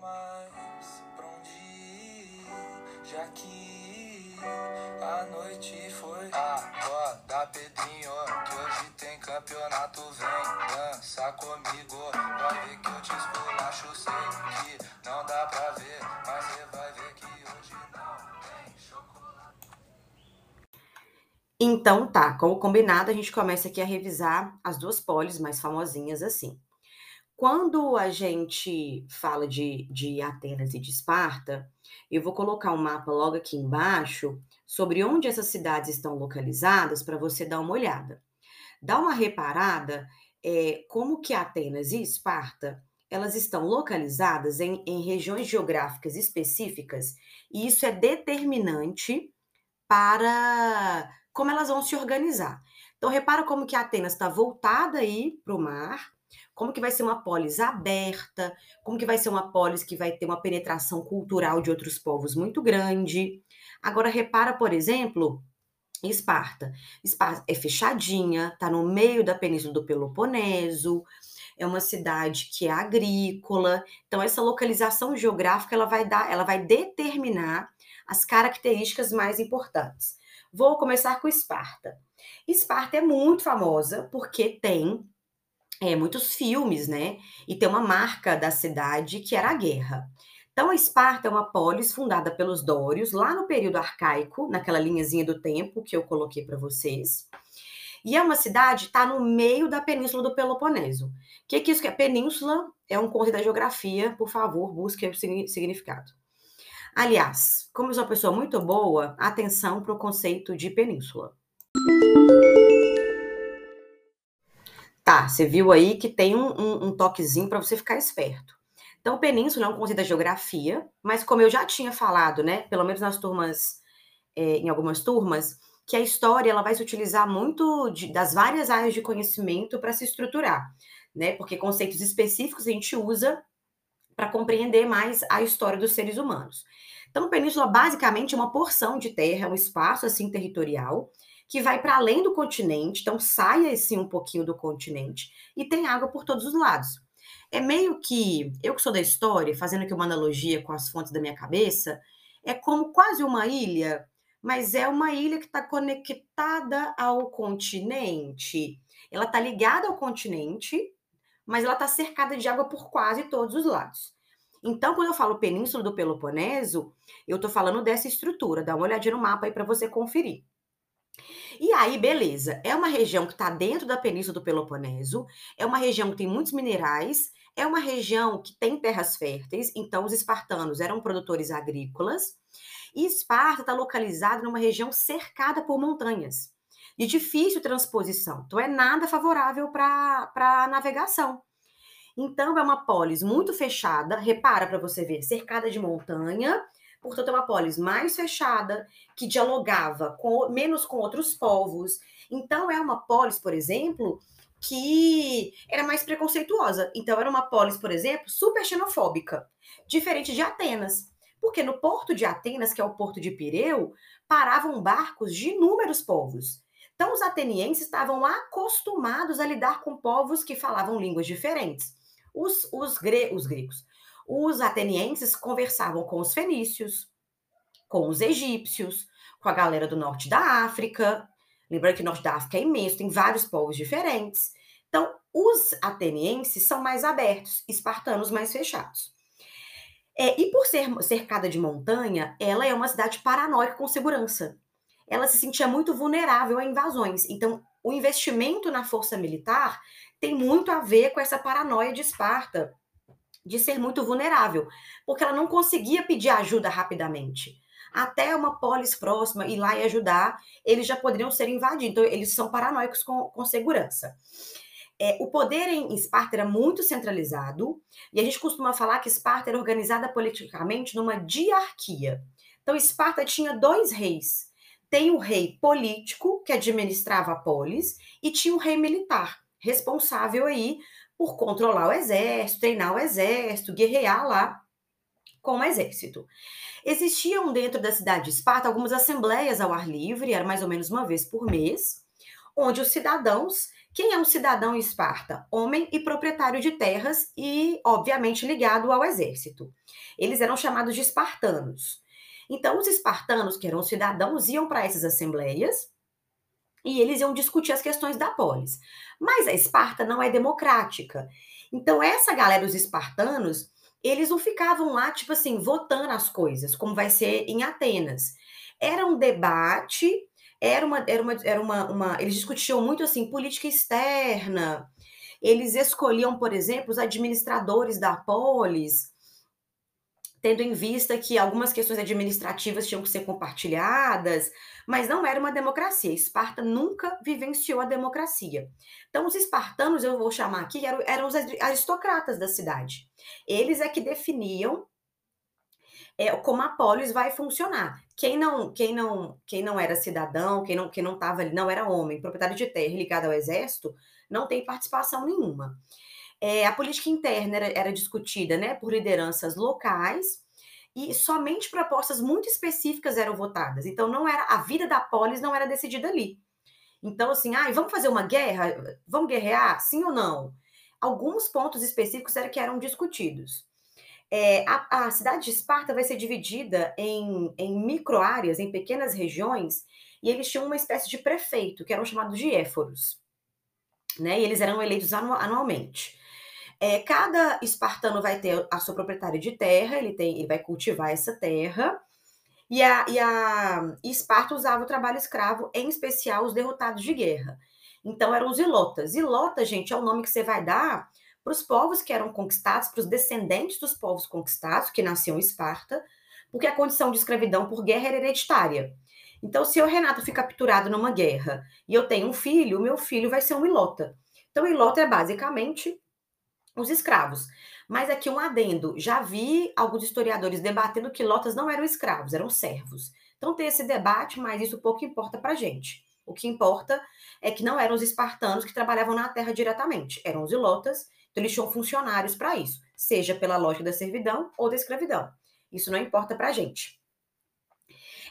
mais pra onde ir, já que a noite foi. Acorda, Pedrinho, que hoje tem campeonato. Vem dança comigo, vai ver que eu te esculacho. Sei que não dá pra ver, mas você vai ver que hoje não tem chocolate. Então tá, como combinado, a gente começa aqui a revisar as duas polis mais famosinhas assim. Quando a gente fala de, de Atenas e de Esparta, eu vou colocar um mapa logo aqui embaixo sobre onde essas cidades estão localizadas para você dar uma olhada. Dá uma reparada é, como que Atenas e Esparta elas estão localizadas em, em regiões geográficas específicas e isso é determinante para como elas vão se organizar. Então repara como que Atenas está voltada aí para o mar como que vai ser uma polis aberta, como que vai ser uma polis que vai ter uma penetração cultural de outros povos muito grande. Agora repara, por exemplo, Esparta. Esparta é fechadinha, está no meio da península do Peloponeso, é uma cidade que é agrícola. Então essa localização geográfica ela vai dar, ela vai determinar as características mais importantes. Vou começar com Esparta. Esparta é muito famosa porque tem é, muitos filmes, né? E tem uma marca da cidade que era a guerra. Então, a Esparta é uma polis fundada pelos Dórios, lá no período arcaico, naquela linhazinha do tempo que eu coloquei para vocês. E é uma cidade está no meio da península do Peloponeso. O que, que isso é? Península é um conceito da geografia, por favor, busque o significado. Aliás, como eu sou uma pessoa muito boa, atenção para o conceito de península. Tá, você viu aí que tem um, um, um toquezinho para você ficar esperto. Então, península é um conceito da geografia, mas como eu já tinha falado, né, pelo menos nas turmas, é, em algumas turmas, que a história ela vai se utilizar muito de, das várias áreas de conhecimento para se estruturar, né? Porque conceitos específicos a gente usa para compreender mais a história dos seres humanos. Então, península basicamente é uma porção de terra, um espaço assim territorial que vai para além do continente, então saia assim um pouquinho do continente e tem água por todos os lados. É meio que, eu que sou da história, fazendo aqui uma analogia com as fontes da minha cabeça, é como quase uma ilha, mas é uma ilha que está conectada ao continente. Ela está ligada ao continente, mas ela está cercada de água por quase todos os lados. Então, quando eu falo Península do Peloponeso, eu estou falando dessa estrutura. Dá uma olhadinha no mapa aí para você conferir. E aí, beleza, é uma região que está dentro da Península do Peloponeso, é uma região que tem muitos minerais, é uma região que tem terras férteis, então os espartanos eram produtores agrícolas, e Esparta está localizada numa região cercada por montanhas, de difícil transposição, então é nada favorável para a navegação. Então é uma polis muito fechada, repara para você ver, cercada de montanha, portanto, é uma polis mais fechada, que dialogava com, menos com outros povos. Então, é uma polis, por exemplo, que era mais preconceituosa. Então, era uma polis, por exemplo, super xenofóbica, diferente de Atenas. Porque no porto de Atenas, que é o porto de Pireu, paravam barcos de inúmeros povos. Então, os atenienses estavam acostumados a lidar com povos que falavam línguas diferentes. Os, os, gre os gregos, os atenienses conversavam com os fenícios, com os egípcios, com a galera do norte da África. Lembrando que o norte da África é imenso, tem vários povos diferentes. Então, os atenienses são mais abertos, espartanos mais fechados. É, e por ser cercada de montanha, ela é uma cidade paranoica com segurança. Ela se sentia muito vulnerável a invasões. Então, o investimento na força militar tem muito a ver com essa paranoia de Esparta, de ser muito vulnerável, porque ela não conseguia pedir ajuda rapidamente. Até uma polis próxima ir lá e ajudar, eles já poderiam ser invadidos. Então, eles são paranoicos com, com segurança. É, o poder em Esparta era muito centralizado, e a gente costuma falar que Esparta era organizada politicamente numa diarquia. Então, Esparta tinha dois reis. Tem o rei político, que administrava a polis, e tinha o rei militar, responsável aí por controlar o exército, treinar o exército, guerrear lá com o exército. Existiam dentro da cidade de Esparta algumas assembleias ao ar livre, era mais ou menos uma vez por mês, onde os cidadãos Quem é um cidadão em Esparta? Homem e proprietário de terras e, obviamente, ligado ao exército. Eles eram chamados de espartanos. Então, os espartanos, que eram cidadãos, iam para essas assembleias e eles iam discutir as questões da polis. Mas a Esparta não é democrática. Então, essa galera, os espartanos, eles não ficavam lá, tipo assim, votando as coisas, como vai ser em Atenas. Era um debate, era uma, era uma, era uma, uma eles discutiam muito assim, política externa. Eles escolhiam, por exemplo, os administradores da polis, tendo em vista que algumas questões administrativas tinham que ser compartilhadas, mas não era uma democracia. Esparta nunca vivenciou a democracia. Então, os espartanos, eu vou chamar aqui, eram, eram os aristocratas da cidade. Eles é que definiam é, como a polis vai funcionar. Quem não, quem não, quem não era cidadão, quem não, quem não estava ali, não era homem, proprietário de terra ligado ao exército, não tem participação nenhuma. É, a política interna era, era discutida né, por lideranças locais e somente propostas muito específicas eram votadas. Então, não era a vida da polis não era decidida ali. Então, assim, ah, vamos fazer uma guerra? Vamos guerrear? Sim ou não? Alguns pontos específicos era que eram discutidos. É, a, a, cidade de Esparta vai ser dividida em, em micro-áreas, em pequenas regiões, e eles tinham uma espécie de prefeito, que eram chamados de éforos. Né? E eles eram eleitos anualmente. É, cada espartano vai ter a sua proprietária de terra, ele, tem, ele vai cultivar essa terra. E a, e a e Esparta usava o trabalho escravo, em especial os derrotados de guerra. Então eram os ilotas. Ilota, gente, é o nome que você vai dar para os povos que eram conquistados, para os descendentes dos povos conquistados, que nasciam em Esparta, porque a condição de escravidão por guerra era hereditária. Então, se o Renato fica capturado numa guerra e eu tenho um filho, o meu filho vai ser um ilota. Então, ilota é basicamente os escravos. Mas aqui um adendo, já vi alguns historiadores debatendo que lotas não eram escravos, eram servos. Então tem esse debate, mas isso pouco importa para gente. O que importa é que não eram os espartanos que trabalhavam na terra diretamente, eram os ilotas, então eles tinham funcionários para isso, seja pela lógica da servidão ou da escravidão. Isso não importa para gente.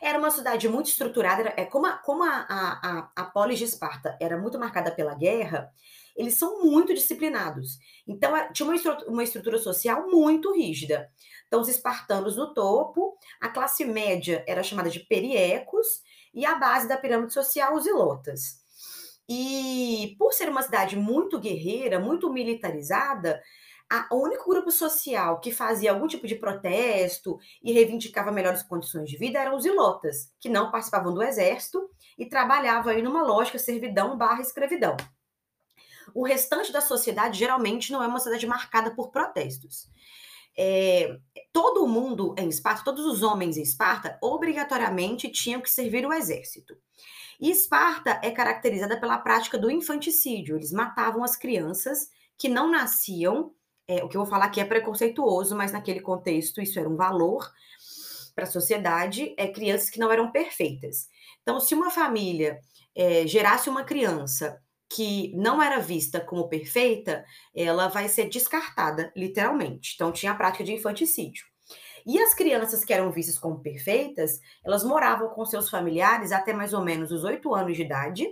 Era uma cidade muito estruturada, é como a, como a, a, a, polis de Esparta era muito marcada pela guerra, eles são muito disciplinados. Então, tinha uma estrutura, uma estrutura social muito rígida. Então, os espartanos no topo, a classe média era chamada de periecos, e a base da pirâmide social, os ilotas. E por ser uma cidade muito guerreira, muito militarizada, a, o único grupo social que fazia algum tipo de protesto e reivindicava melhores condições de vida eram os ilotas, que não participavam do exército e trabalhavam aí numa lógica servidão barra escravidão. O restante da sociedade geralmente não é uma sociedade marcada por protestos. É, todo mundo em Esparta, todos os homens em Esparta, obrigatoriamente tinham que servir o exército. E Esparta é caracterizada pela prática do infanticídio. Eles matavam as crianças que não nasciam. É, o que eu vou falar aqui é preconceituoso, mas naquele contexto isso era um valor para a sociedade. É crianças que não eram perfeitas. Então, se uma família é, gerasse uma criança que não era vista como perfeita, ela vai ser descartada, literalmente. Então, tinha a prática de infanticídio. E as crianças que eram vistas como perfeitas, elas moravam com seus familiares até mais ou menos os oito anos de idade,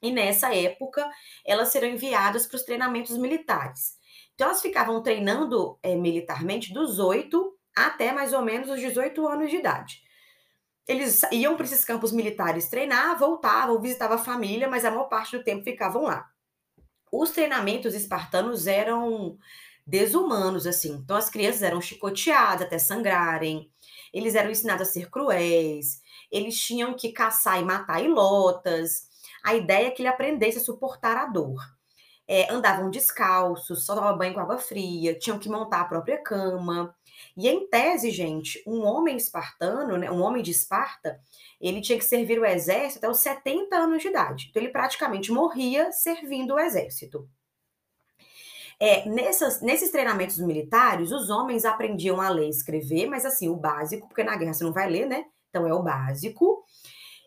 e nessa época elas serão enviadas para os treinamentos militares. Então, elas ficavam treinando é, militarmente dos oito até mais ou menos os 18 anos de idade. Eles iam para esses campos militares treinar, voltavam, visitavam a família, mas a maior parte do tempo ficavam lá. Os treinamentos espartanos eram desumanos, assim. Então, as crianças eram chicoteadas até sangrarem, eles eram ensinados a ser cruéis, eles tinham que caçar e matar ilotas. A ideia é que ele aprendesse a suportar a dor. É, andavam descalços, só tomavam banho com água fria, tinham que montar a própria cama. E em tese, gente, um homem espartano, né, um homem de Esparta, ele tinha que servir o exército até os 70 anos de idade. Então, ele praticamente morria servindo o exército. É, nessas, nesses treinamentos militares, os homens aprendiam a ler e escrever, mas assim, o básico, porque na guerra você não vai ler, né? Então é o básico.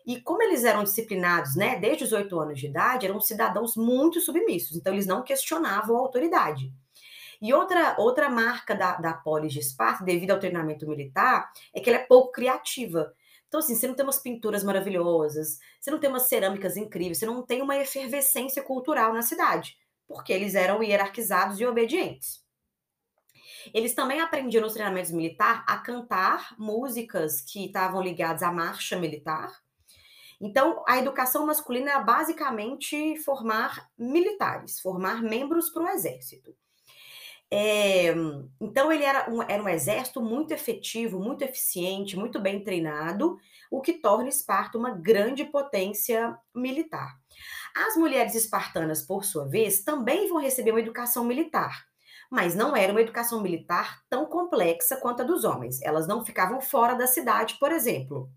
E como eles eram disciplinados, né, desde os oito anos de idade, eram cidadãos muito submissos, então eles não questionavam a autoridade. E outra, outra marca da, da polis de Esparta, devido ao treinamento militar, é que ela é pouco criativa. Então, assim, você não tem umas pinturas maravilhosas, você não tem umas cerâmicas incríveis, você não tem uma efervescência cultural na cidade, porque eles eram hierarquizados e obedientes. Eles também aprendiam nos treinamentos militares a cantar músicas que estavam ligadas à marcha militar. Então, a educação masculina era basicamente formar militares, formar membros para o exército. É, então, ele era um, era um exército muito efetivo, muito eficiente, muito bem treinado, o que torna Esparta uma grande potência militar. As mulheres espartanas, por sua vez, também vão receber uma educação militar, mas não era uma educação militar tão complexa quanto a dos homens. Elas não ficavam fora da cidade, por exemplo.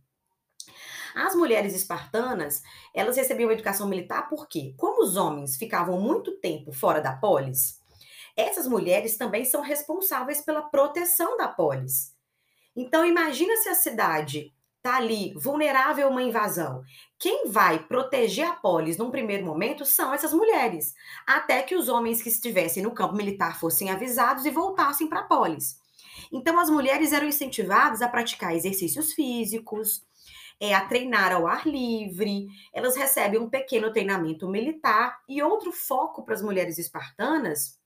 As mulheres espartanas, elas recebiam educação militar porque, como os homens ficavam muito tempo fora da polis, essas mulheres também são responsáveis pela proteção da polis. Então, imagina se a cidade está ali vulnerável a uma invasão. Quem vai proteger a polis num primeiro momento são essas mulheres, até que os homens que estivessem no campo militar fossem avisados e voltassem para a polis. Então, as mulheres eram incentivadas a praticar exercícios físicos, é, a treinar ao ar livre, elas recebem um pequeno treinamento militar e outro foco para as mulheres espartanas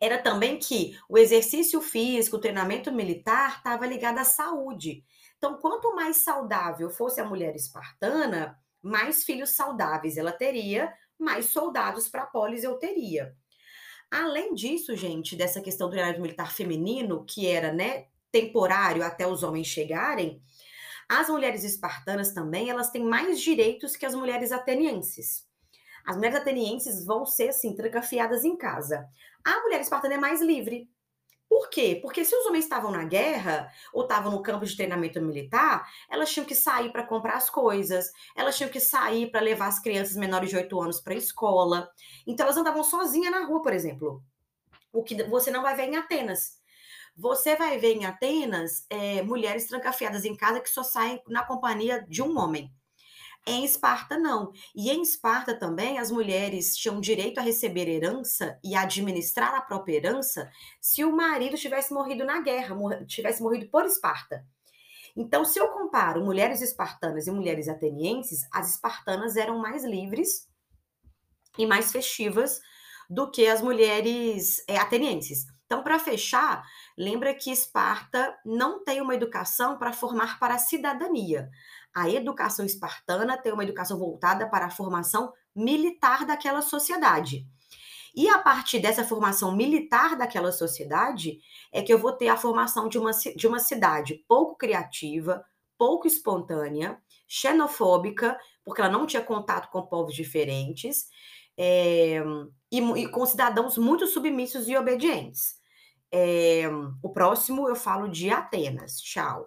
era também que o exercício físico, o treinamento militar estava ligado à saúde. Então, quanto mais saudável fosse a mulher espartana, mais filhos saudáveis ela teria, mais soldados para a polis eu teria. Além disso, gente, dessa questão do treinamento militar feminino, que era, né, temporário até os homens chegarem, as mulheres espartanas também, elas têm mais direitos que as mulheres atenienses. As mulheres atenienses vão ser, assim, trancafiadas em casa. A mulher espartana é mais livre. Por quê? Porque se os homens estavam na guerra ou estavam no campo de treinamento militar, elas tinham que sair para comprar as coisas, elas tinham que sair para levar as crianças menores de 8 anos para a escola. Então elas andavam sozinhas na rua, por exemplo. O que você não vai ver em Atenas. Você vai ver em Atenas é, mulheres trancafiadas em casa que só saem na companhia de um homem. Em Esparta, não. E em Esparta também, as mulheres tinham direito a receber herança e administrar a própria herança se o marido tivesse morrido na guerra, tivesse morrido por Esparta. Então, se eu comparo mulheres espartanas e mulheres atenienses, as espartanas eram mais livres e mais festivas do que as mulheres é, atenienses. Então, para fechar, lembra que Esparta não tem uma educação para formar para a cidadania. A educação espartana tem uma educação voltada para a formação militar daquela sociedade. E a partir dessa formação militar daquela sociedade, é que eu vou ter a formação de uma, de uma cidade pouco criativa, pouco espontânea, xenofóbica, porque ela não tinha contato com povos diferentes, é, e, e com cidadãos muito submissos e obedientes. É, o próximo eu falo de Atenas. Tchau.